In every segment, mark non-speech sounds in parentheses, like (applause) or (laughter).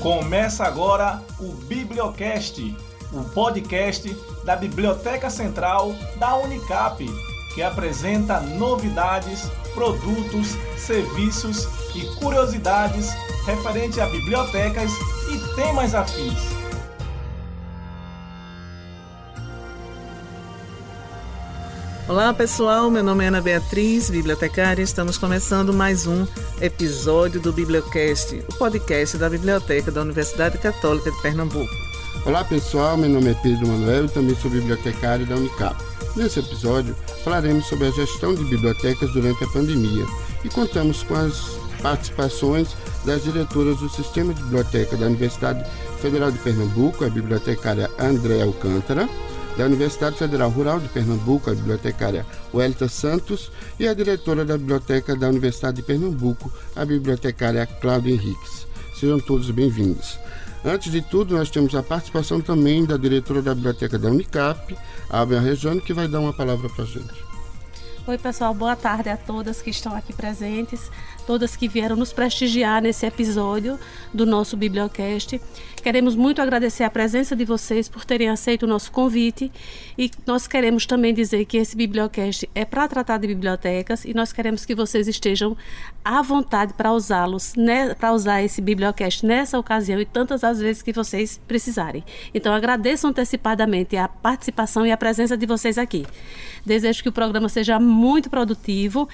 Começa agora o Bibliocast, o podcast da Biblioteca Central da Unicap, que apresenta novidades, produtos, serviços e curiosidades referente a bibliotecas e temas afins. Olá pessoal, meu nome é Ana Beatriz, bibliotecária. Estamos começando mais um episódio do Bibliocast, o podcast da Biblioteca da Universidade Católica de Pernambuco. Olá pessoal, meu nome é Pedro Manuel e também sou bibliotecário da Unicap. Nesse episódio falaremos sobre a gestão de bibliotecas durante a pandemia e contamos com as participações das diretoras do Sistema de Biblioteca da Universidade Federal de Pernambuco, a bibliotecária André Alcântara, da Universidade Federal Rural de Pernambuco, a bibliotecária Welta Santos, e a diretora da Biblioteca da Universidade de Pernambuco, a bibliotecária Cláudia Henriques. Sejam todos bem-vindos. Antes de tudo, nós temos a participação também da diretora da Biblioteca da Unicap, Albia Regiane, que vai dar uma palavra para a gente. Oi, pessoal, boa tarde a todas que estão aqui presentes, todas que vieram nos prestigiar nesse episódio do nosso Bibliocast. Queremos muito agradecer a presença de vocês por terem aceito o nosso convite e nós queremos também dizer que esse Bibliocast é para tratar de bibliotecas e nós queremos que vocês estejam à vontade para usá-los, né, para usar esse Bibliocast nessa ocasião e tantas as vezes que vocês precisarem. Então agradeço antecipadamente a participação e a presença de vocês aqui. Desejo que o programa seja muito produtivo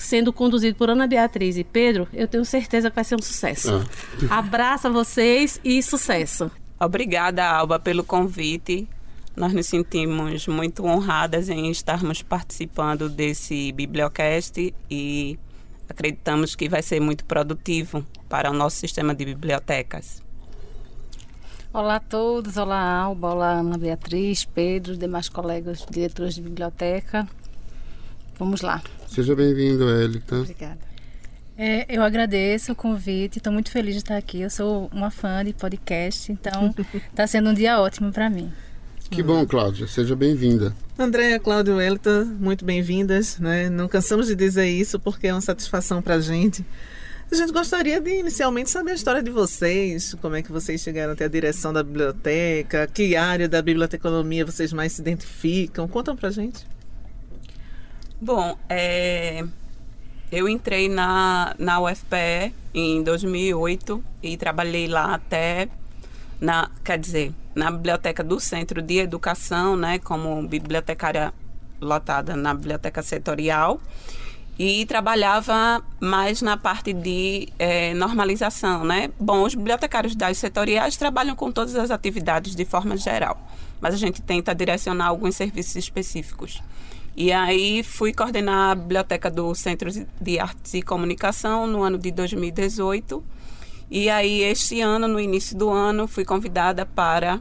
sendo conduzido por Ana Beatriz e Pedro, eu tenho certeza que vai ser um sucesso. Ah. Abraço a vocês e sucesso. Obrigada, Alba, pelo convite. Nós nos sentimos muito honradas em estarmos participando desse Bibliocast e acreditamos que vai ser muito produtivo para o nosso sistema de bibliotecas. Olá a todos, olá Alba, olá Ana Beatriz, Pedro, demais colegas diretores de biblioteca. Vamos lá. Seja bem-vindo, Elita. Obrigada. É, eu agradeço o convite, estou muito feliz de estar aqui. Eu sou uma fã de podcast, então está (laughs) sendo um dia ótimo para mim. Que bom, Cláudia. Seja bem-vinda. Andréia, Cláudio e Elita, muito bem-vindas. Né? Não cansamos de dizer isso porque é uma satisfação para a gente. A gente gostaria de inicialmente saber a história de vocês, como é que vocês chegaram até a direção da biblioteca, que área da biblioteconomia vocês mais se identificam. Contam para a gente. Bom, é, eu entrei na, na UFPE em 2008 e trabalhei lá até, na, quer dizer, na biblioteca do Centro de Educação, né, como bibliotecária lotada na biblioteca setorial e trabalhava mais na parte de é, normalização, né? Bom, os bibliotecários das setoriais trabalham com todas as atividades de forma geral, mas a gente tenta direcionar alguns serviços específicos. E aí fui coordenar a biblioteca do Centro de Artes e Comunicação no ano de 2018. E aí este ano, no início do ano, fui convidada para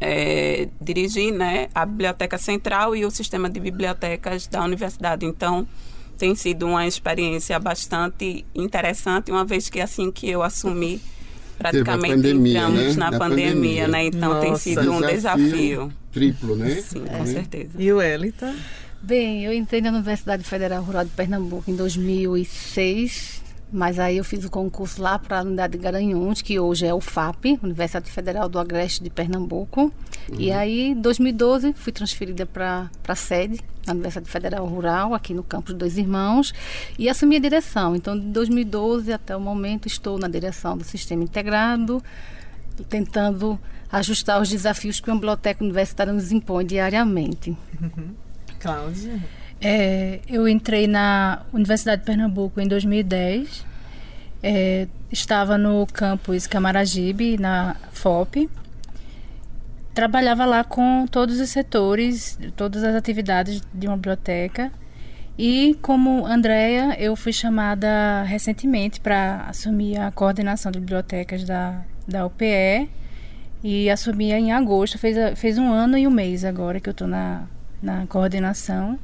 é, dirigir né, a Biblioteca Central e o sistema de bibliotecas da universidade. Então, tem sido uma experiência bastante interessante, uma vez que assim que eu assumi, praticamente pandemia, entramos né? na, na pandemia, pandemia, né? Então Nossa. tem sido um desafio. Triplo, né? Sim, É. com certeza. E o Elita? Bem, eu entrei na Universidade Federal Rural de Pernambuco em 2006, mas aí eu fiz o concurso lá para a unidade de Garanhuns, que hoje é o FAP, Universidade Federal do Agreste de Pernambuco. E aí, em 2012, fui transferida para a sede, na Universidade Federal Rural, aqui no campus Dois Irmãos, e assumi a direção. Então, de 2012 até o momento, estou na direção do Sistema Integrado, tentando ajustar os desafios que uma biblioteca universitária nos impõe diariamente. Cláudia? É, eu entrei na Universidade de Pernambuco em 2010. É, estava no campus Camaragibe, na FOP. Trabalhava lá com todos os setores, todas as atividades de uma biblioteca. E como Andrea, eu fui chamada recentemente para assumir a coordenação de bibliotecas da, da UPE. E assumi em agosto, fez, fez um ano e um mês agora que eu estou na, na coordenação.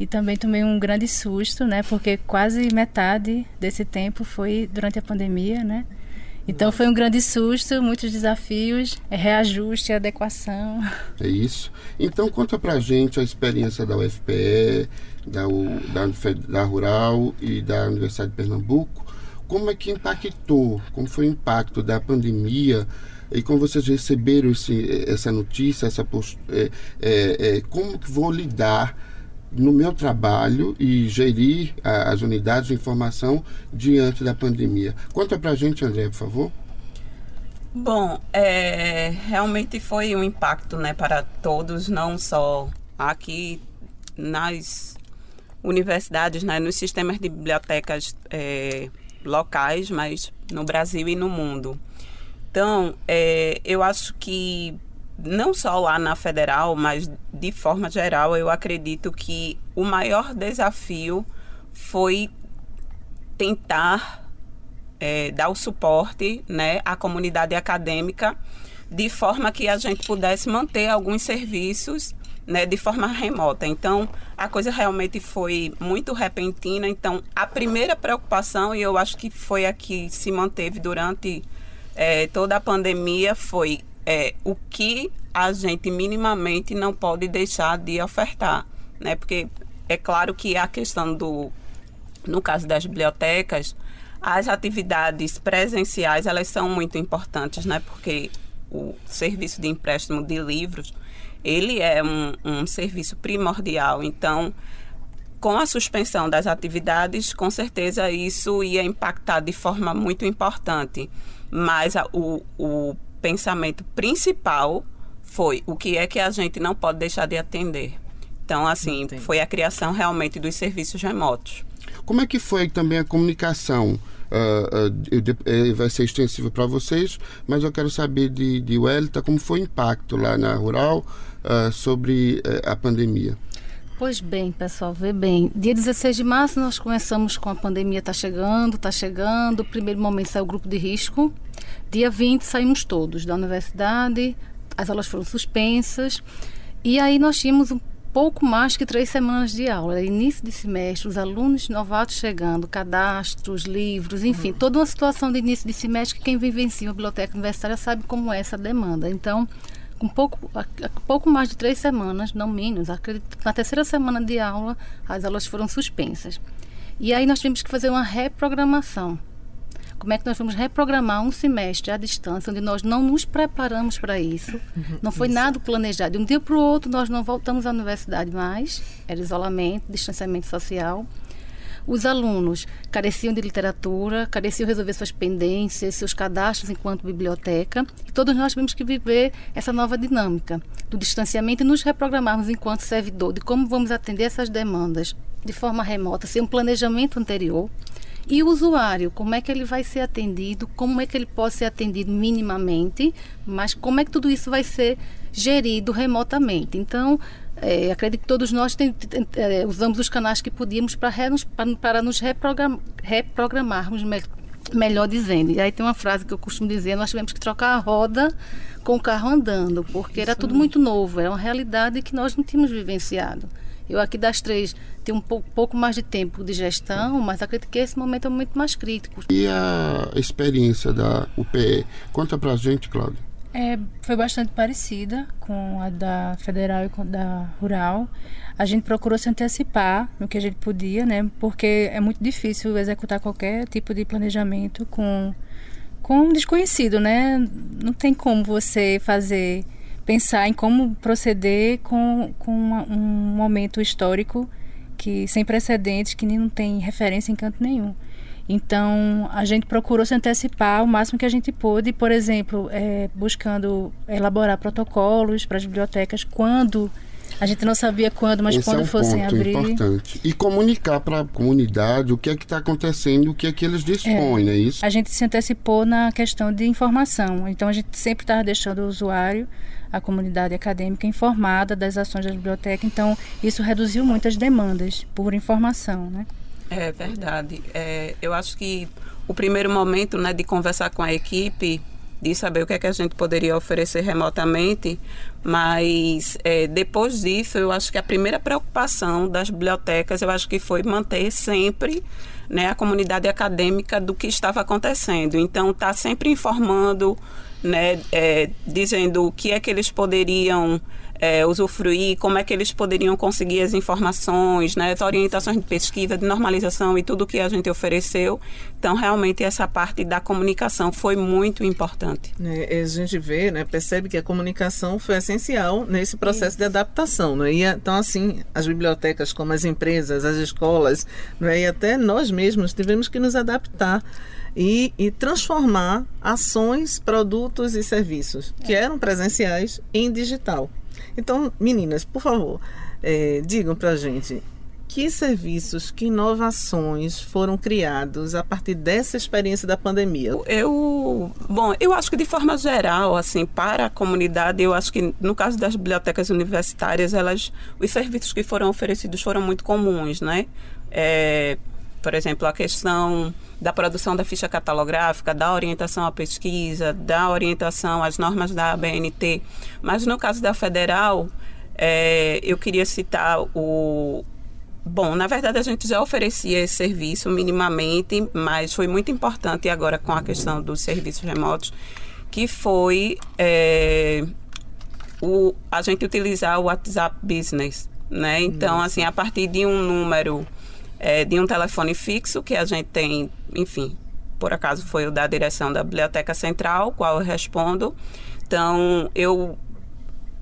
E também tomei um grande susto, né? Porque quase metade desse tempo foi durante a pandemia, né? Então foi um grande susto, muitos desafios, é reajuste, adequação. É isso. Então conta pra gente a experiência da UFPE, da, U- da, da Rural e da Universidade de Pernambuco como é que impactou, como foi o impacto da pandemia e como vocês receberam esse, essa notícia, essa é, é, é, como que vou lidar no meu trabalho e gerir a, as unidades de informação diante da pandemia. Conta para a gente, André, por favor. Bom, é, realmente foi um impacto né, para todos, não só aqui nas universidades, né, nos sistemas de bibliotecas é, locais, mas no Brasil e no mundo. Então, é, eu acho que não só lá na federal, mas de forma geral, eu acredito que o maior desafio foi tentar é, dar o suporte né, à comunidade acadêmica de forma que a gente pudesse manter alguns serviços né, de forma remota. Então, a coisa realmente foi muito repentina. Então, a primeira preocupação, e eu acho que foi a que se manteve durante é, toda a pandemia, foi é, o que a gente minimamente não pode deixar de ofertar. Né? Porque é claro que a questão do, no caso das bibliotecas, as atividades presenciais, elas são muito importantes, né? Porque o serviço de empréstimo de livros, ele é um, um serviço primordial. Então, com a suspensão das atividades, com certeza isso ia impactar de forma muito importante. Mas a, o, o pensamento principal foi o que é que a gente não pode deixar de atender. Então, assim, Entendi. foi a criação realmente dos serviços remotos. Como é que foi também a comunicação? Uh, uh, vai ser extensivo para vocês, mas eu quero saber de, de Welita como foi o impacto lá na Rural uh, sobre a pandemia. Pois bem, pessoal, vê bem. Dia 16 de março nós começamos com a pandemia está chegando, está chegando. Primeiro momento saiu o grupo de risco. Dia 20 saímos todos da universidade, as aulas foram suspensas. E aí nós tínhamos um pouco mais que três semanas de aula. Início de semestre, os alunos novatos chegando, cadastros, livros, enfim, toda uma situação de início de semestre que quem vivencia a biblioteca universitária sabe como é essa demanda. Então, com pouco, pouco mais de três semanas, não menos, acredito, na terceira semana de aula, as aulas foram suspensas. E aí nós tivemos que fazer uma reprogramação como é que nós vamos reprogramar um semestre à distância, onde nós não nos preparamos para isso? Uhum. Não foi isso. nada planejado. De um dia para o outro, nós não voltamos à universidade mais. Era isolamento, distanciamento social. Os alunos careciam de literatura, careciam resolver suas pendências, seus cadastros enquanto biblioteca. E todos nós tivemos que viver essa nova dinâmica do distanciamento e nos reprogramarmos enquanto servidor de como vamos atender essas demandas de forma remota, sem um planejamento anterior. E o usuário, como é que ele vai ser atendido, como é que ele pode ser atendido minimamente, mas como é que tudo isso vai ser gerido remotamente. Então, é, acredito que todos nós tem, tem, é, usamos os canais que podíamos para, para, para nos reprogram, reprogramarmos, me, melhor dizendo. E aí tem uma frase que eu costumo dizer: nós tivemos que trocar a roda com o carro andando, porque era tudo muito novo, era uma realidade que nós não tínhamos vivenciado. Eu aqui das três tenho um pouco, pouco mais de tempo de gestão, mas acredito que esse momento é muito mais crítico. E a experiência da UPE? Conta pra gente, Cláudia. É, foi bastante parecida com a da federal e com a da rural. A gente procurou se antecipar no que a gente podia, né? Porque é muito difícil executar qualquer tipo de planejamento com com um desconhecido, né? Não tem como você fazer pensar em como proceder com, com uma, um momento histórico que sem precedentes, que não tem referência em canto nenhum. Então, a gente procurou se antecipar o máximo que a gente pôde, por exemplo, é, buscando elaborar protocolos para as bibliotecas quando a gente não sabia quando, mas Esse quando é um fossem ponto abrir. importante. E comunicar para a comunidade o que é que está acontecendo, o que é que eles dispõem, é, não é isso? A gente se antecipou na questão de informação. Então, a gente sempre estava deixando o usuário a comunidade acadêmica informada das ações da biblioteca. Então, isso reduziu muitas demandas por informação, né? É verdade. É, eu acho que o primeiro momento né, de conversar com a equipe, de saber o que é que a gente poderia oferecer remotamente, mas é, depois disso, eu acho que a primeira preocupação das bibliotecas, eu acho que foi manter sempre né, a comunidade acadêmica do que estava acontecendo. Então, está sempre informando né, é, dizendo o que é que eles poderiam é, usufruir, como é que eles poderiam conseguir as informações, né, as orientações de pesquisa, de normalização e tudo que a gente ofereceu. Então, realmente, essa parte da comunicação foi muito importante. É, a gente vê, né, percebe que a comunicação foi essencial nesse processo Isso. de adaptação. Né? E, então, assim, as bibliotecas, como as empresas, as escolas, né, e até nós mesmos tivemos que nos adaptar e, e transformar ações, produtos e serviços que eram presenciais em digital. Então, meninas, por favor, é, digam para a gente que serviços, que inovações foram criados a partir dessa experiência da pandemia? Eu, bom, eu acho que de forma geral, assim, para a comunidade, eu acho que no caso das bibliotecas universitárias, elas, os serviços que foram oferecidos foram muito comuns, né? É, por exemplo, a questão da produção da ficha catalográfica, da orientação à pesquisa, da orientação às normas da ABNT. Mas no caso da federal, é, eu queria citar o. Bom, na verdade a gente já oferecia esse serviço minimamente, mas foi muito importante agora com a questão dos serviços remotos, que foi é, o, a gente utilizar o WhatsApp Business. Né? Então, assim, a partir de um número é, de um telefone fixo que a gente tem, enfim, por acaso foi o da direção da Biblioteca Central, qual eu respondo. Então, eu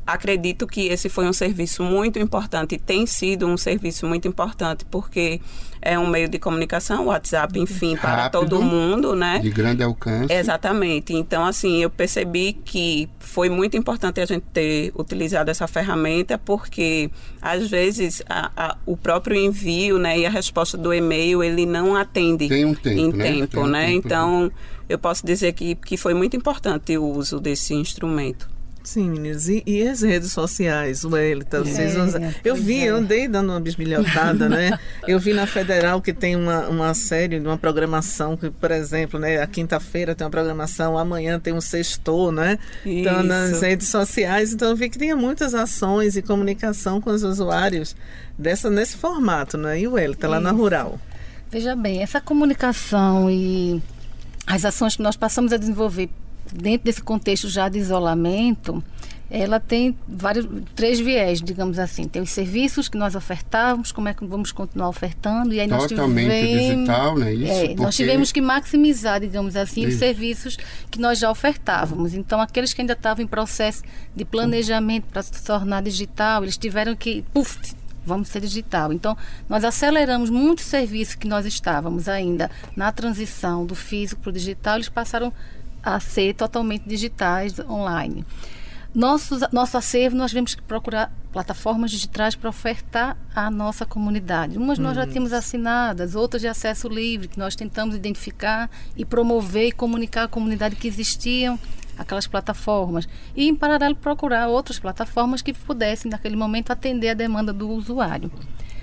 acredito que esse foi um serviço muito importante, tem sido um serviço muito importante, porque é um meio de comunicação, WhatsApp, enfim, Rápido, para todo mundo, né? De grande alcance. Exatamente. Então, assim, eu percebi que foi muito importante a gente ter utilizado essa ferramenta, porque às vezes a, a, o próprio envio, né, e a resposta do e-mail, ele não atende Tem um tempo, em né? tempo, um né? tempo, então, né? eu posso dizer que, que foi muito importante o uso desse instrumento. Sim, meninas. E, e, as redes sociais, Wellington? Vocês é, Eu vi, é. andei dando uma bisbilhotada, né? (laughs) Eu vi na Federal que tem uma, uma série, uma programação, que, por exemplo, né, a quinta-feira tem uma programação, amanhã tem um sextor, né? Isso. Então, nas redes sociais. Então, eu vi que tinha muitas ações e comunicação com os usuários dessa, nesse formato, né? E o Wellington, lá na Rural. Veja bem, essa comunicação e as ações que nós passamos a desenvolver dentro desse contexto já de isolamento, ela tem vários três viés, digamos assim. Tem os serviços que nós ofertávamos, como é que vamos continuar ofertando e aí nós Totalmente tivemos, digital, né? Isso, é, porque... nós tivemos que maximizar, digamos assim, Isso. os serviços que nós já ofertávamos. Então, aqueles que ainda estavam em processo de planejamento para se tornar digital, eles tiveram que, puf, vamos ser digital. Então, nós aceleramos muitos serviços que nós estávamos ainda na transição do físico para o digital, eles passaram a ser totalmente digitais online. Nosso, nosso acervo, nós tivemos que procurar plataformas digitais para ofertar à nossa comunidade. Umas nós já uhum. tínhamos assinadas, outras de acesso livre, que nós tentamos identificar e promover e comunicar à comunidade que existiam aquelas plataformas. E, em paralelo, procurar outras plataformas que pudessem, naquele momento, atender a demanda do usuário.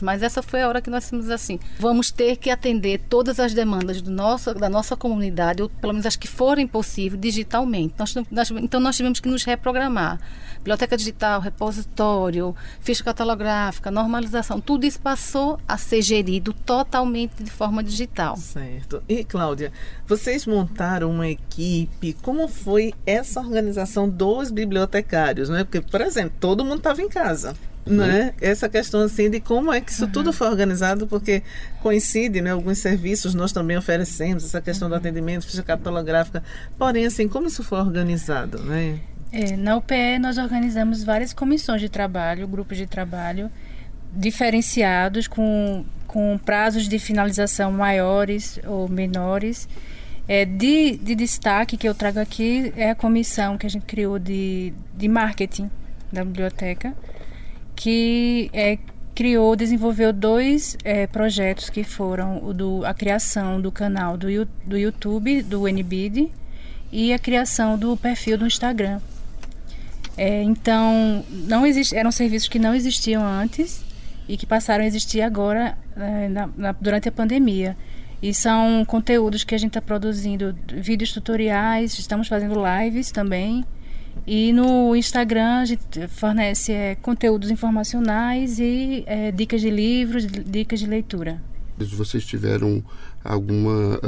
Mas essa foi a hora que nós dissemos assim: vamos ter que atender todas as demandas do nosso, da nossa comunidade, ou pelo menos as que forem possíveis, digitalmente. Nós, nós, então nós tivemos que nos reprogramar. Biblioteca digital, repositório, ficha catalográfica, normalização, tudo isso passou a ser gerido totalmente de forma digital. Certo. E Cláudia, vocês montaram uma equipe, como foi essa organização dos bibliotecários, né? Porque, por exemplo, todo mundo estava em casa né? Essa questão assim de como é que isso uhum. tudo foi organizado, porque coincide, né? Alguns serviços nós também oferecemos essa questão do atendimento, ficha catalográfica. Porém, assim, como isso foi organizado, né? É, na UPE nós organizamos várias comissões de trabalho, grupos de trabalho diferenciados com, com prazos de finalização maiores ou menores. É, de, de destaque que eu trago aqui é a comissão que a gente criou de, de marketing da biblioteca, que é, criou, desenvolveu dois é, projetos que foram o do, a criação do canal do, do YouTube, do NBID, e a criação do perfil do Instagram. É, então, não existe, eram serviços que não existiam antes e que passaram a existir agora é, na, na, durante a pandemia. E são conteúdos que a gente está produzindo, vídeos tutoriais, estamos fazendo lives também e no Instagram a gente fornece é, conteúdos informacionais e é, dicas de livros, dicas de leitura. Vocês tiveram alguma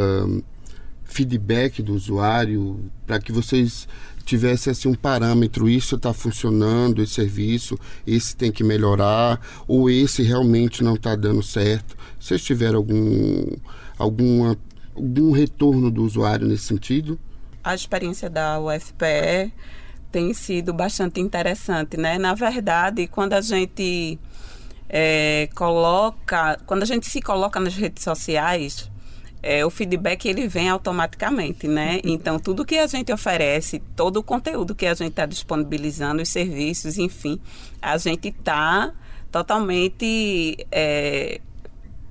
feedback do usuário para que vocês tivessem assim um parâmetro isso está funcionando esse serviço esse tem que melhorar ou esse realmente não está dando certo vocês tiveram algum alguma algum retorno do usuário nesse sentido a experiência da UFPE tem sido bastante interessante né na verdade quando a gente é, coloca quando a gente se coloca nas redes sociais é, o feedback ele vem automaticamente, né? Então, tudo que a gente oferece, todo o conteúdo que a gente está disponibilizando, os serviços, enfim, a gente está totalmente é,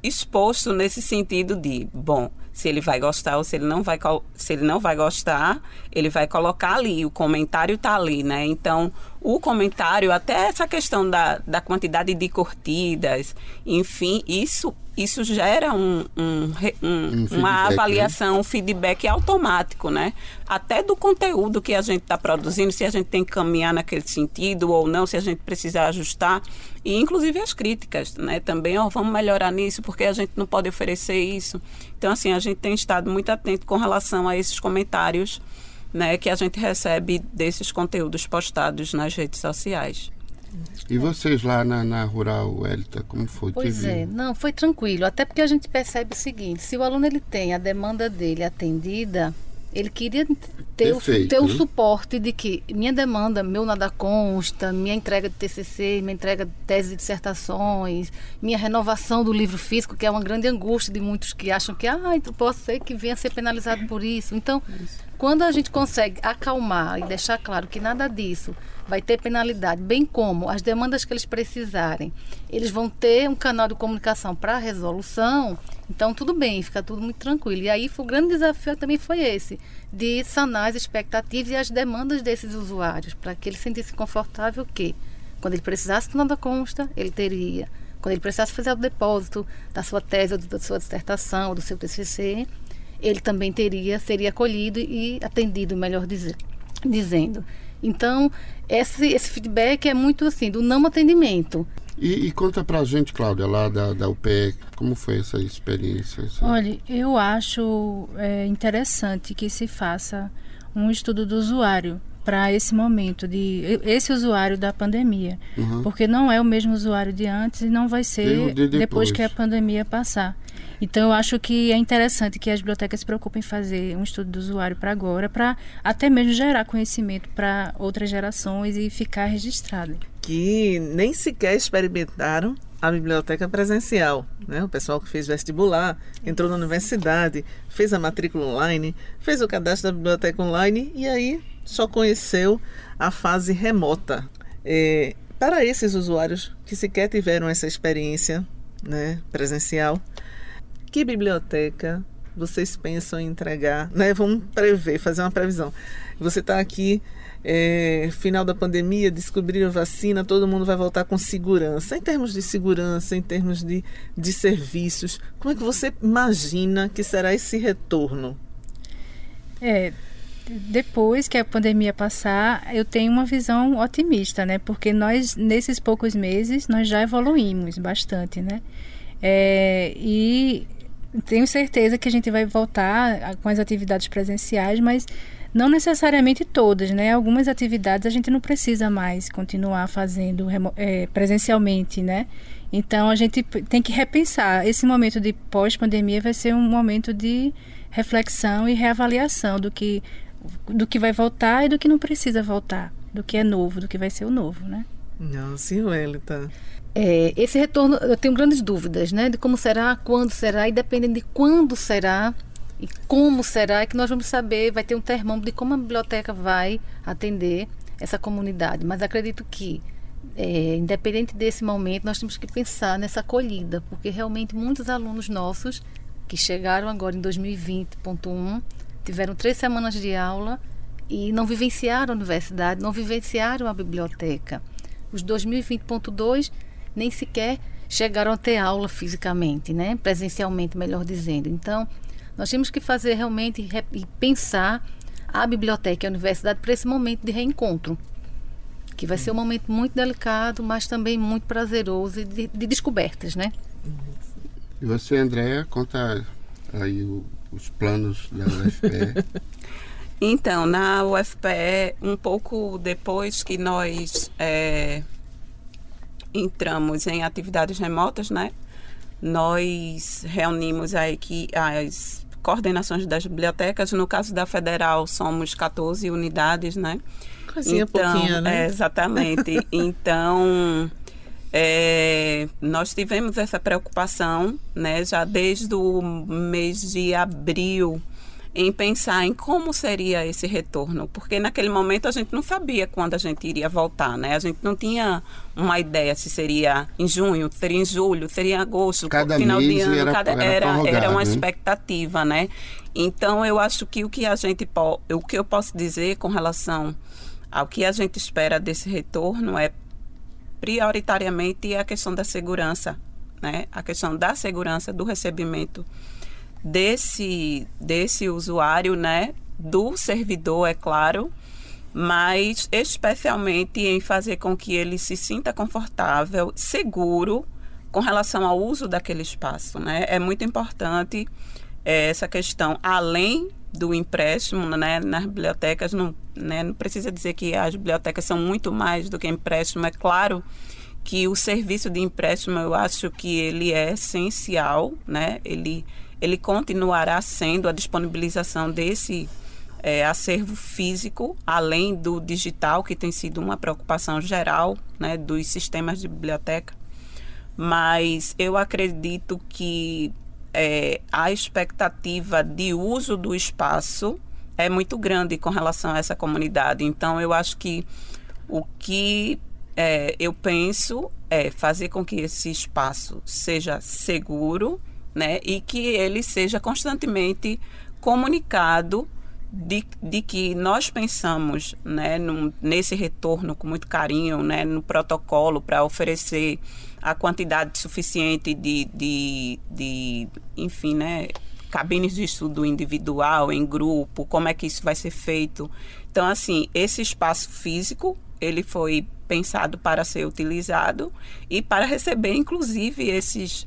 exposto nesse sentido de, bom, se ele vai gostar ou se ele não vai se ele não vai gostar, ele vai colocar ali, o comentário está ali, né? Então, o comentário, até essa questão da, da quantidade de curtidas, enfim, isso isso gera um, um, um, um uma né? avaliação, né? um feedback automático, né? Até do conteúdo que a gente está produzindo, se a gente tem que caminhar naquele sentido ou não, se a gente precisa ajustar. E inclusive as críticas, né? Também, oh, vamos melhorar nisso, porque a gente não pode oferecer isso. Então, assim, a gente tem estado muito atento com relação a esses comentários né, que a gente recebe desses conteúdos postados nas redes sociais. E vocês lá na, na Rural, Elita, como foi? Pois é, não, foi tranquilo. Até porque a gente percebe o seguinte, se o aluno ele tem a demanda dele atendida, ele queria ter, Perfeito, o, ter o suporte de que minha demanda, meu nada consta, minha entrega de TCC, minha entrega de tese de dissertações, minha renovação do livro físico, que é uma grande angústia de muitos que acham que, ah, posso ser que venha a ser penalizado por isso. Então, isso. quando a gente consegue acalmar e deixar claro que nada disso vai ter penalidade, bem como as demandas que eles precisarem, eles vão ter um canal de comunicação para resolução, então, tudo bem, fica tudo muito tranquilo. E aí, foi, o grande desafio também foi esse, de sanar as expectativas e as demandas desses usuários, para que ele sentisse confortável que, quando ele precisasse de nada consta, ele teria. Quando ele precisasse fazer o depósito da sua tese, ou da sua dissertação, ou do seu TCC, ele também teria, seria acolhido e atendido, melhor dizer, dizendo. Então, esse, esse feedback é muito assim, do não atendimento. E, e conta pra gente, Cláudia, lá da, da UPE, como foi essa experiência? Essa... Olha, eu acho é, interessante que se faça um estudo do usuário para esse momento de esse usuário da pandemia, uhum. porque não é o mesmo usuário de antes e não vai ser de depois que a pandemia passar. Então eu acho que é interessante que as bibliotecas se preocupem em fazer um estudo do usuário para agora, para até mesmo gerar conhecimento para outras gerações e ficar registrado. Que nem sequer experimentaram a biblioteca presencial, né? O pessoal que fez vestibular, entrou na universidade, fez a matrícula online, fez o cadastro da biblioteca online e aí só conheceu a fase remota. É, para esses usuários que sequer tiveram essa experiência né, presencial, que biblioteca vocês pensam em entregar? Né? Vamos prever, fazer uma previsão. Você está aqui, é, final da pandemia, descobriram vacina, todo mundo vai voltar com segurança. Em termos de segurança, em termos de, de serviços, como é que você imagina que será esse retorno? É, depois que a pandemia passar, eu tenho uma visão otimista, né? Porque nós, nesses poucos meses, nós já evoluímos bastante, né? É, e tenho certeza que a gente vai voltar com as atividades presenciais, mas não necessariamente todas, né? Algumas atividades a gente não precisa mais continuar fazendo é, presencialmente, né? Então a gente tem que repensar. Esse momento de pós-pandemia vai ser um momento de reflexão e reavaliação do que do que vai voltar e do que não precisa voltar, do que é novo, do que vai ser o novo, né? Não, sim, Wellington. É, esse retorno, eu tenho grandes dúvidas, né? De como será, quando será, e dependendo de quando será e como será, é que nós vamos saber, vai ter um termômetro de como a biblioteca vai atender essa comunidade. Mas acredito que, é, independente desse momento, nós temos que pensar nessa acolhida, porque realmente muitos alunos nossos que chegaram agora em 2020.1 tiveram três semanas de aula e não vivenciaram a universidade, não vivenciaram a biblioteca. Os 2020.2 nem sequer chegaram a ter aula fisicamente, né? presencialmente, melhor dizendo. Então, nós temos que fazer realmente e pensar a biblioteca e a universidade para esse momento de reencontro, que vai ser um momento muito delicado, mas também muito prazeroso e de, de descobertas, né? E você, Andréa, conta aí o os planos da UFPE? (laughs) então, na UFPE, um pouco depois que nós é, entramos em atividades remotas, né? Nós reunimos aí que as coordenações das bibliotecas, no caso da Federal somos 14 unidades, né? Coisinha então, pouquinha, né? É, exatamente. (laughs) então, é, nós tivemos essa preocupação, né, já desde o mês de abril, em pensar em como seria esse retorno, porque naquele momento a gente não sabia quando a gente iria voltar, né? A gente não tinha uma ideia se seria em junho, seria em julho, seria em agosto, cada final mês de ano, era, cada, era, era, uma né? expectativa, né? Então eu acho que o que a gente o que eu posso dizer com relação ao que a gente espera desse retorno é prioritariamente a questão da segurança, né? A questão da segurança do recebimento desse desse usuário, né? Do servidor, é claro, mas especialmente em fazer com que ele se sinta confortável, seguro com relação ao uso daquele espaço, né? É muito importante é, essa questão, além do empréstimo, né? Nas bibliotecas não, né? não precisa dizer que as bibliotecas são muito mais do que empréstimo, é claro que o serviço de empréstimo eu acho que ele é essencial, né? Ele ele continuará sendo a disponibilização desse é, acervo físico, além do digital, que tem sido uma preocupação geral né, dos sistemas de biblioteca. Mas eu acredito que é, a expectativa de uso do espaço é muito grande com relação a essa comunidade. Então, eu acho que o que é, eu penso é fazer com que esse espaço seja seguro né, e que ele seja constantemente comunicado de, de que nós pensamos né, num, nesse retorno com muito carinho, né, no protocolo para oferecer a quantidade suficiente de, de, de, enfim, né, cabines de estudo individual, em grupo, como é que isso vai ser feito. Então, assim, esse espaço físico, ele foi pensado para ser utilizado e para receber, inclusive, esses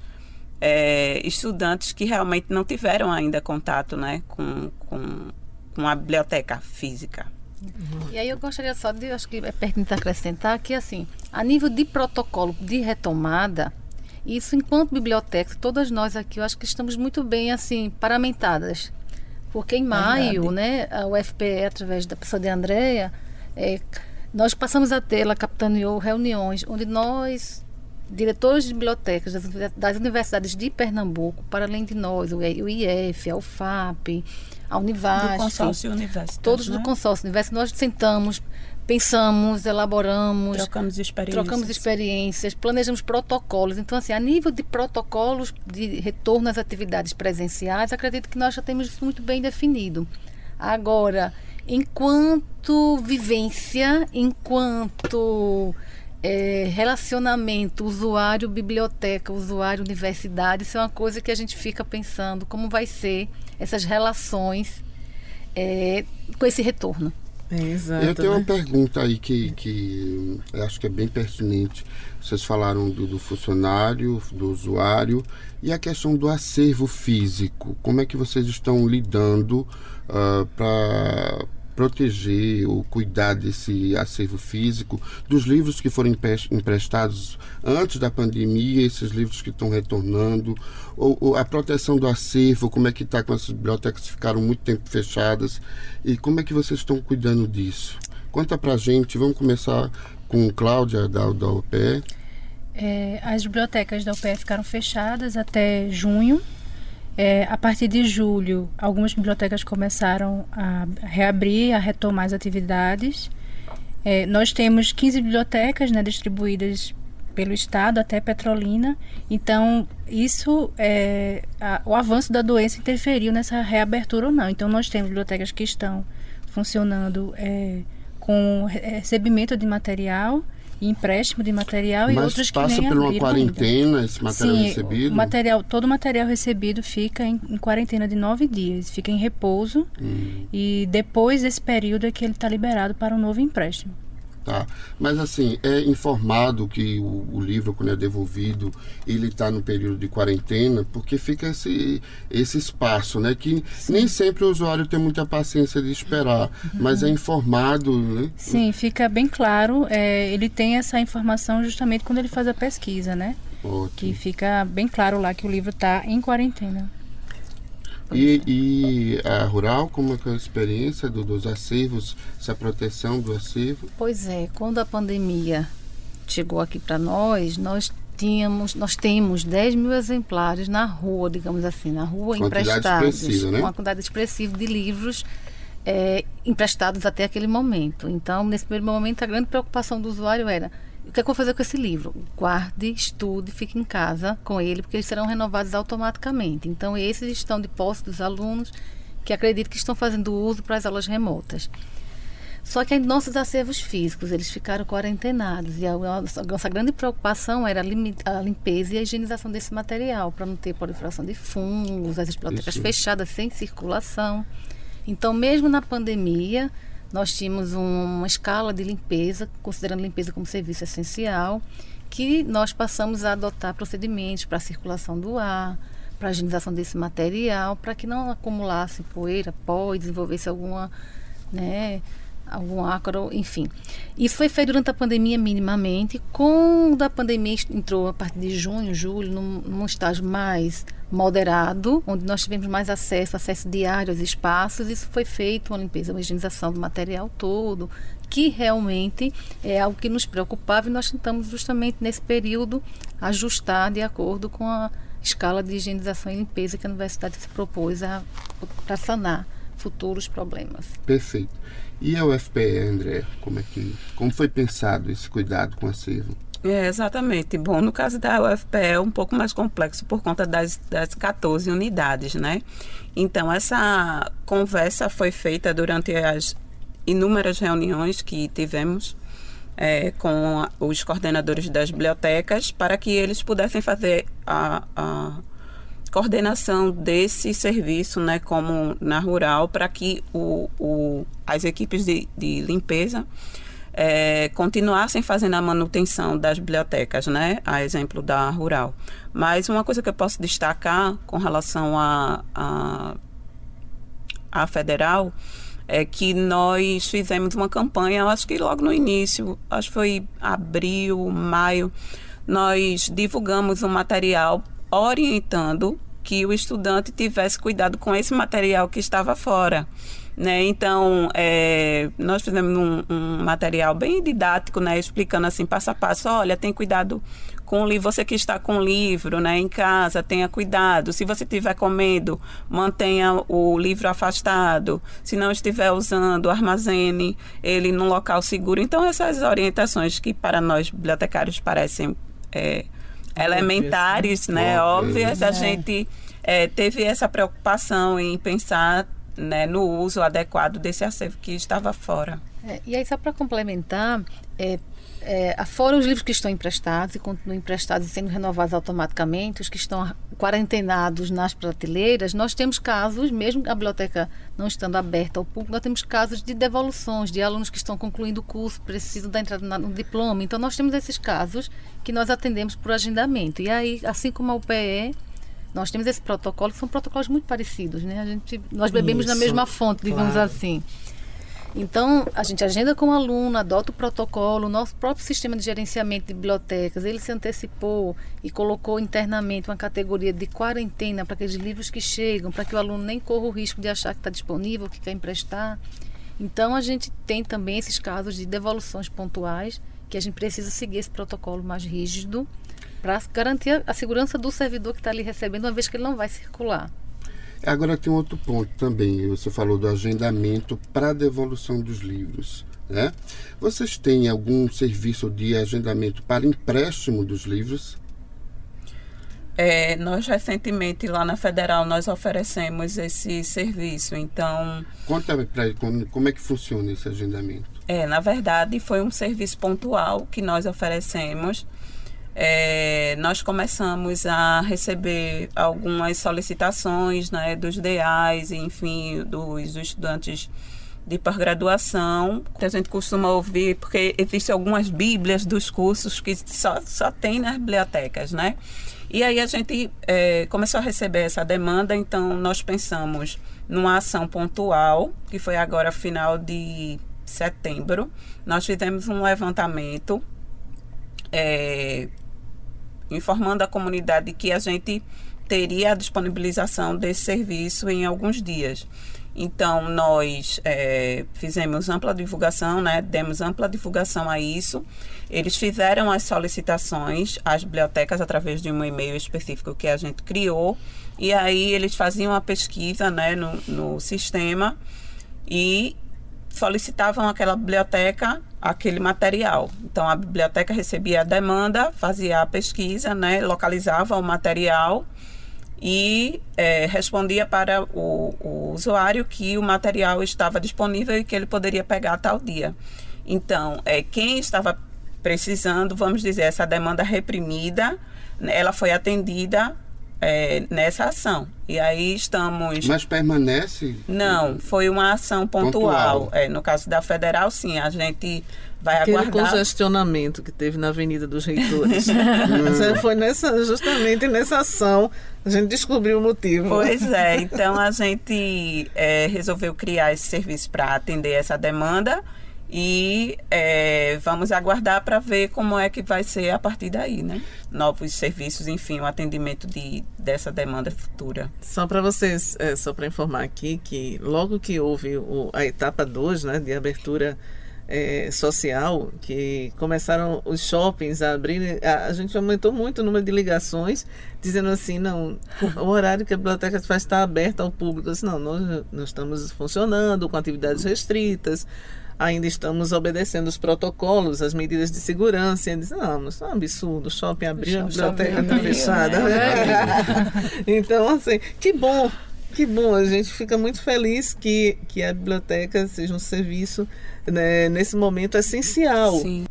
é, estudantes que realmente não tiveram ainda contato né, com, com, com a biblioteca física. E aí eu gostaria só de, acho que é pertinente acrescentar que, assim, a nível de protocolo de retomada, isso enquanto biblioteca, todas nós aqui, eu acho que estamos muito bem, assim, paramentadas. Porque em maio, né, a UFPE, através da pessoa de Andréia, é, nós passamos a ter, ela capitaneou reuniões onde nós diretores de bibliotecas das, universidades de Pernambuco, para além de nós, o IF, a UFAP, a Univasf, do consórcio Univestas, todos né? do consórcio Univestas, nós sentamos, pensamos, elaboramos, trocamos experiências, trocamos experiências, planejamos protocolos. Então, assim, a nível de protocolos de retorno às atividades presenciais, acredito que nós já temos isso muito bem definido. Agora, enquanto vivência, enquanto é, relacionamento usuário-biblioteca, usuário-universidade, isso é uma coisa que a gente fica pensando como vai ser essas relações é, com esse retorno. É, exato, eu tenho né? uma pergunta aí que, que eu acho que é bem pertinente. Vocês falaram do, do funcionário, do usuário e a questão do acervo físico. Como é que vocês estão lidando uh, para proteger ou cuidar desse acervo físico, dos livros que foram emprestados antes da pandemia, esses livros que estão retornando, ou, ou a proteção do acervo, como é que está com as bibliotecas que ficaram muito tempo fechadas e como é que vocês estão cuidando disso? Conta pra gente, vamos começar com Cláudia da, da UPE. É, as bibliotecas da UPE ficaram fechadas até junho é, a partir de julho, algumas bibliotecas começaram a reabrir, a retomar as atividades. É, nós temos 15 bibliotecas né, distribuídas pelo estado até Petrolina. Então, isso, é, a, o avanço da doença interferiu nessa reabertura ou não. Então, nós temos bibliotecas que estão funcionando é, com recebimento de material empréstimo de material Mas e outros que passa nem por uma quarentena ainda. esse material Sim, recebido? Material, todo o material recebido fica em, em, quarentena de nove dias, fica em repouso hum. e depois desse período é que ele está liberado para um novo empréstimo. Tá? Mas assim, é informado que o, o livro, quando é devolvido, ele está no período de quarentena, porque fica esse, esse espaço, né? Que Sim. nem sempre o usuário tem muita paciência de esperar, uhum. mas é informado, né? Sim, fica bem claro. É, ele tem essa informação justamente quando ele faz a pesquisa, né? Ótimo. Que fica bem claro lá que o livro está em quarentena. E, e, a Rural, como é, é a experiência do, dos acervos, essa proteção do acervo? Pois é, quando a pandemia chegou aqui para nós, nós tínhamos, nós temos 10 mil exemplares na rua, digamos assim, na rua quantidade emprestados. Né? Uma quantidade expressiva de livros é, emprestados até aquele momento. Então, nesse primeiro momento, a grande preocupação do usuário era o que, é que eu vou fazer com esse livro? Guarde, estude, fique em casa com ele, porque eles serão renovados automaticamente. Então, esses estão de posse dos alunos que acredito que estão fazendo uso para as aulas remotas. Só que nossos acervos físicos, eles ficaram quarentenados. E a nossa, a nossa grande preocupação era a limpeza e a higienização desse material, para não ter proliferação de fungos, as bibliotecas fechadas, sem circulação. Então, mesmo na pandemia, nós tínhamos uma escala de limpeza, considerando limpeza como serviço essencial, que nós passamos a adotar procedimentos para a circulação do ar, para a higienização desse material, para que não acumulasse poeira, pó e desenvolvesse alguma, né, algum ácaro, enfim. Isso foi feito durante a pandemia minimamente. Quando a pandemia entrou a partir de junho, julho, num, num estágio mais moderado, onde nós tivemos mais acesso, acesso diário aos espaços, isso foi feito, uma limpeza, uma higienização do material todo, que realmente é algo que nos preocupava e nós tentamos justamente nesse período ajustar de acordo com a escala de higienização e limpeza que a universidade se propôs para sanar futuros problemas. Perfeito. E a UFPE, André, como é que como foi pensado esse cuidado com o acervo? É, exatamente. Bom, no caso da UFPE é um pouco mais complexo por conta das, das 14 unidades, né? Então, essa conversa foi feita durante as inúmeras reuniões que tivemos é, com os coordenadores das bibliotecas para que eles pudessem fazer a, a coordenação desse serviço, né, como na rural, para que o, o, as equipes de, de limpeza é, continuassem fazendo a manutenção das bibliotecas, né? A exemplo da rural. Mas uma coisa que eu posso destacar com relação à a, a, a, federal é que nós fizemos uma campanha, acho que logo no início, acho que foi abril, maio, nós divulgamos um material orientando que o estudante tivesse cuidado com esse material que estava fora. Né? Então, é, nós fizemos um, um, material bem didático, né? explicando assim, passo a passo, olha, tem cuidado com o livro, você que está com o livro né, em casa, tenha cuidado. Se você estiver comendo, mantenha o livro afastado. Se não estiver usando, armazene ele num local seguro. Então, essas orientações que para nós bibliotecários parecem é, elementares, né, óbvias, a gente é, teve essa preocupação em pensar né, no uso adequado desse acervo que estava fora. É, e aí, só para complementar, é, é, fora os livros que estão emprestados e continuam emprestados e sendo renovados automaticamente, os que estão quarentenados nas prateleiras, nós temos casos, mesmo a biblioteca não estando aberta ao público, nós temos casos de devoluções de alunos que estão concluindo o curso, precisam da entrada no diploma. Então, nós temos esses casos que nós atendemos por agendamento. E aí, assim como a UPE, nós temos esse protocolo, que são protocolos muito parecidos, né? A gente, nós bebemos Isso, na mesma fonte, digamos claro. assim. Então, a gente agenda com o aluno, adota o protocolo, o nosso próprio sistema de gerenciamento de bibliotecas, ele se antecipou e colocou internamente uma categoria de quarentena para aqueles livros que chegam, para que o aluno nem corra o risco de achar que está disponível, que quer emprestar. Então, a gente tem também esses casos de devoluções pontuais, que a gente precisa seguir esse protocolo mais rígido para garantir a segurança do servidor que está ali recebendo, uma vez que ele não vai circular. Agora tem outro ponto também. Você falou do agendamento para devolução dos livros. Né? Vocês têm algum serviço de agendamento para empréstimo dos livros? É, nós recentemente lá na Federal nós oferecemos esse serviço, então... Conta para como, como é que funciona esse agendamento. É, na verdade foi um serviço pontual que nós oferecemos é, nós começamos a receber algumas solicitações né, dos DEAs, enfim, dos estudantes de pós-graduação, a gente costuma ouvir, porque existem algumas bíblias dos cursos que só, só tem nas bibliotecas, né? E aí a gente é, começou a receber essa demanda, então nós pensamos numa ação pontual, que foi agora final de setembro. Nós fizemos um levantamento é, informando a comunidade que a gente teria a disponibilização desse serviço em alguns dias. Então, nós é, fizemos ampla divulgação, né? demos ampla divulgação a isso. Eles fizeram as solicitações às bibliotecas através de um e-mail específico que a gente criou. E aí eles faziam a pesquisa né, no, no sistema e solicitavam àquela biblioteca aquele material. Então, a biblioteca recebia a demanda, fazia a pesquisa, né, localizava o material e é, respondia para o, o, usuário que o material estava disponível e que ele poderia pegar tal dia. Então, é, quem estava precisando, vamos dizer, essa demanda reprimida, né, ela foi atendida é, nessa ação. E aí estamos. Mas permanece? Não, foi uma ação pontual. pontual. É, no caso da federal, sim, a gente vai Aquele aguardar. congestionamento que teve na Avenida dos Reitores. (laughs) foi nessa, justamente nessa ação a gente descobriu o motivo. Pois é, então a gente é, resolveu criar esse serviço para atender essa demanda e é, vamos aguardar para ver como é que vai ser a partir daí, né? Novos serviços, enfim, o atendimento de, dessa demanda futura. Só para vocês, é, só para informar aqui que logo que houve o, a etapa 2, né, de abertura é, social, que começaram os shoppings a abrir, a, a, gente aumentou muito o número de ligações, dizendo assim, não, o horário que a biblioteca faz está aberta ao público. Disse, não, nós não estamos funcionando com atividades restritas, ainda estamos obedecendo os protocolos, as medidas de segurança. E eles não, isso é um absurdo, o shopping abriu, a biblioteca está fechada. É. (laughs) então, assim, que bom que bom, a gente fica muito feliz que, que a biblioteca seja um serviço né, nesse momento essencial. Sim.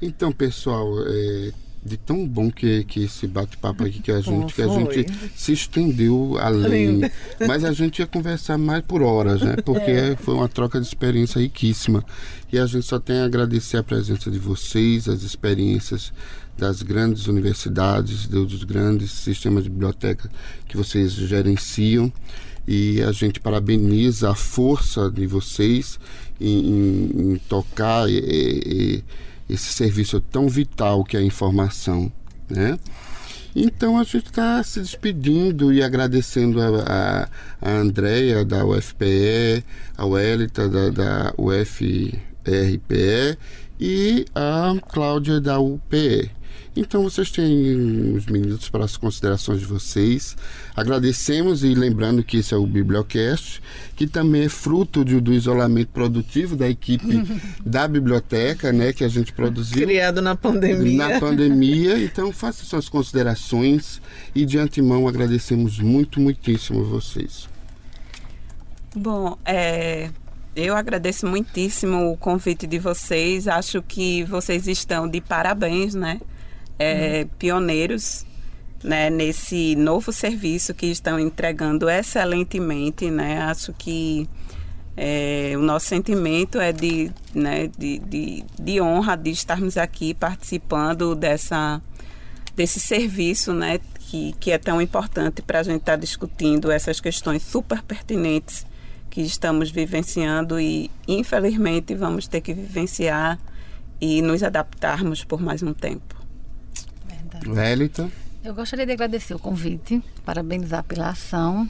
Então, pessoal, é, de tão bom que, que esse bate-papo aqui que a (laughs) gente, que a gente se estendeu além. (laughs) Mas a gente ia conversar mais por horas, né? Porque é. foi uma troca de experiência riquíssima. E a gente só tem a agradecer a presença de vocês, as experiências das grandes universidades, dos grandes sistemas de biblioteca que vocês gerenciam. E a gente parabeniza a força de vocês em, em, em tocar e, e, esse serviço tão vital que é a informação, né? Então a gente está se despedindo e agradecendo a, a, a Andrea da UFPE, a Welita da, da UFRPE e a Cláudia da UPE. Então vocês têm uns minutos para as considerações de vocês. Agradecemos e lembrando que esse é o Bibliocast, que também é fruto de, do isolamento produtivo da equipe (laughs) da biblioteca, né, que a gente produziu. Criado na pandemia. Na pandemia. Então faça suas considerações e de antemão agradecemos muito, muitíssimo vocês. Bom, é, eu agradeço muitíssimo o convite de vocês. Acho que vocês estão de parabéns, né? É, pioneiros né, nesse novo serviço que estão entregando excelentemente. Né? Acho que é, o nosso sentimento é de, né, de, de, de, honra de estarmos aqui participando dessa, desse serviço né, que, que é tão importante para a gente estar tá discutindo essas questões super pertinentes que estamos vivenciando e, infelizmente, vamos ter que vivenciar e nos adaptarmos por mais um tempo. Wellington. Eu gostaria de agradecer o convite, parabenizar pela ação.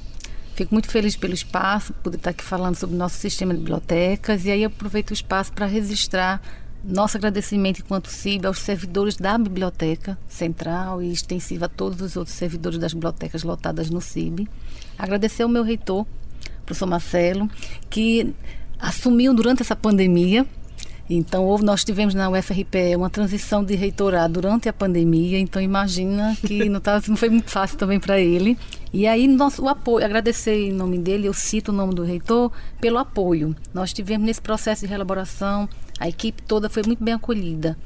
Fico muito feliz pelo espaço, poder estar aqui falando sobre o nosso sistema de bibliotecas e aí aproveito o espaço para registrar nosso agradecimento enquanto CIB aos servidores da Biblioteca Central e extensiva a todos os outros servidores das bibliotecas lotadas no CIB. Agradecer ao meu reitor, professor Marcelo, que assumiu durante essa pandemia então, nós tivemos na UFRPE uma transição de reitorado durante a pandemia, então imagina que não, tava, não foi muito fácil também para ele. E aí, nosso, o apoio, agradecer em nome dele, eu cito o nome do reitor, pelo apoio. Nós tivemos nesse processo de reelaboração, a equipe toda foi muito bem acolhida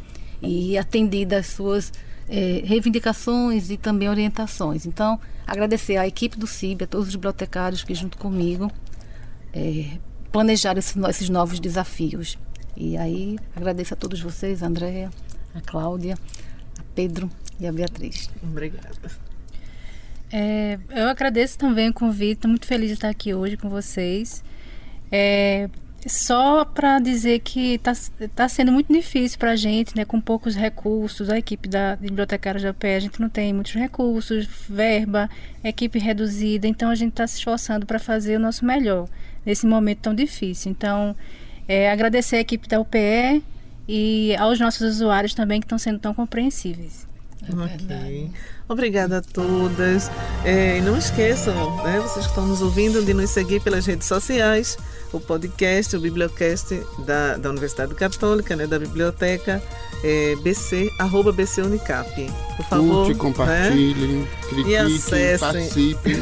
e atendida às suas é, reivindicações e também orientações. Então, agradecer à equipe do CIB, a todos os bibliotecários que junto comigo é, planejar esses novos desafios. E aí agradeço a todos vocês, a Andréia, a Cláudia, a Pedro e a Beatriz. Obrigada. É, eu agradeço também o convite, estou muito feliz de estar aqui hoje com vocês. É, só para dizer que está tá sendo muito difícil para a gente, né, com poucos recursos. A equipe da bibliotecária da UPE, a gente não tem muitos recursos, verba, equipe reduzida, então a gente está se esforçando para fazer o nosso melhor nesse momento tão difícil. Então, é, agradecer a equipe da UPE e aos nossos usuários também que estão sendo tão compreensíveis. É ok. Obrigada a todas. É, e não esqueçam, né, vocês que estão nos ouvindo, de nos seguir pelas redes sociais, o podcast, o Bibliocast da, da Universidade Católica, né, da Biblioteca, é, BC, arroba BC Unicap. Por favor. Curte, compartilhem, né? critiquem, participem.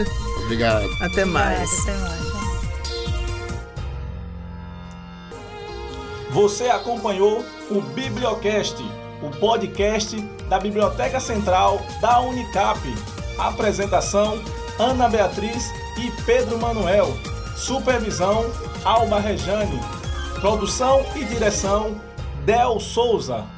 (laughs) Obrigado. Até mais. Obrigada, até mais. Você acompanhou o Bibliocast, o podcast da Biblioteca Central da Unicap. Apresentação: Ana Beatriz e Pedro Manuel. Supervisão: Alba Rejane. Produção e direção: Del Souza.